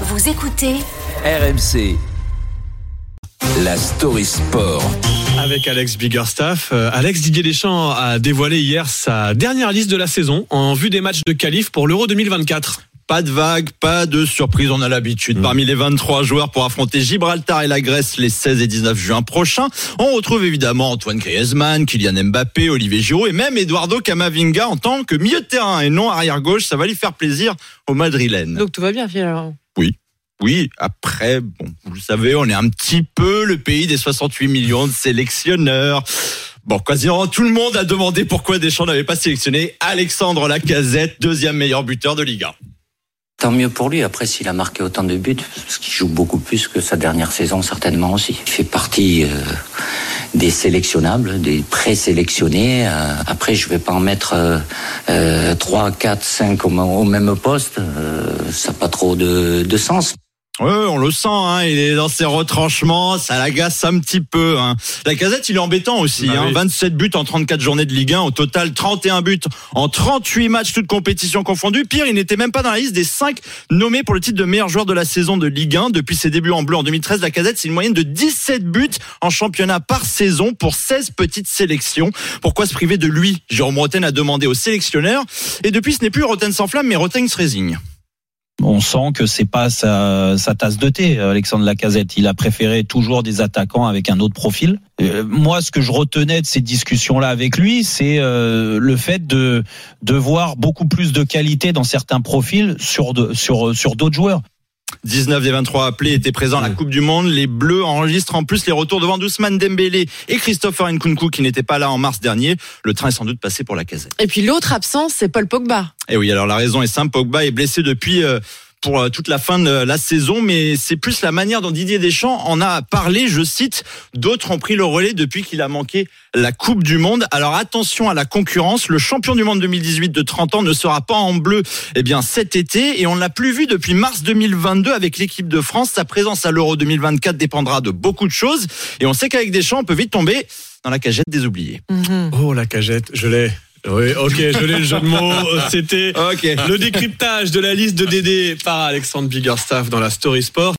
Vous écoutez RMC. La story sport. Avec Alex Biggerstaff. Euh, Alex Didier Deschamps a dévoilé hier sa dernière liste de la saison en vue des matchs de qualif pour l'Euro 2024. Pas de vague, pas de surprise, on a l'habitude. Parmi les 23 joueurs pour affronter Gibraltar et la Grèce les 16 et 19 juin prochains, on retrouve évidemment Antoine Griezmann, Kylian Mbappé, Olivier Giroud et même Eduardo Camavinga en tant que milieu de terrain et non arrière gauche. Ça va lui faire plaisir au Madrilène. Donc tout va bien finalement. Oui. Oui, après, bon, vous le savez, on est un petit peu le pays des 68 millions de sélectionneurs. Bon, quasiment tout le monde a demandé pourquoi Deschamps n'avait pas sélectionné Alexandre Lacazette, deuxième meilleur buteur de Ligue 1. Tant mieux pour lui. Après, s'il a marqué autant de buts, parce qu'il joue beaucoup plus que sa dernière saison, certainement aussi. Il fait partie euh, des sélectionnables, des présélectionnés. Euh, après, je vais pas en mettre euh, 3, 4, 5 au, au même poste. Euh, ça n'a pas trop de, de sens. Ouais, on le sent, hein, il est dans ses retranchements, ça l'agace un petit peu. Hein. La casette, il est embêtant aussi. Bah hein, oui. 27 buts en 34 journées de Ligue 1, au total 31 buts en 38 matchs, toutes compétitions confondues. Pire, il n'était même pas dans la liste des 5 nommés pour le titre de meilleur joueur de la saison de Ligue 1. Depuis ses débuts en bleu en 2013, la casette, c'est une moyenne de 17 buts en championnat par saison pour 16 petites sélections. Pourquoi se priver de lui? Jérôme Roten a demandé au sélectionneur. Et depuis, ce n'est plus Roten sans flamme, mais Roten se résigne. On sent que c'est pas sa, sa tasse de thé, Alexandre Lacazette. Il a préféré toujours des attaquants avec un autre profil. Euh, moi, ce que je retenais de ces discussions-là avec lui, c'est euh, le fait de de voir beaucoup plus de qualité dans certains profils sur sur sur d'autres joueurs. 19 des 23 appelés étaient présents à la Coupe du Monde. Les Bleus enregistrent en plus les retours devant Ousmane Dembélé et Christopher Nkunku qui n'étaient pas là en mars dernier. Le train est sans doute passé pour la casette. Et puis l'autre absence, c'est Paul Pogba. Et oui, alors la raison est simple. Pogba est blessé depuis euh, pour euh, toute la fin de la saison, mais c'est plus la manière dont Didier Deschamps en a parlé. Je cite, d'autres ont pris le relais depuis qu'il a manqué la Coupe du Monde. Alors attention à la concurrence. Le champion du monde 2018 de 30 ans ne sera pas en bleu, eh bien cet été, et on ne l'a plus vu depuis mars 2022 avec l'équipe de France. Sa présence à l'Euro 2024 dépendra de beaucoup de choses, et on sait qu'avec Deschamps, on peut vite tomber dans la cagette des oubliés. Oh la cagette, je l'ai. Oui, ok, je l'ai le jeu de mots. C'était le décryptage de la liste de Dédé par Alexandre Biggerstaff dans la Story Sport.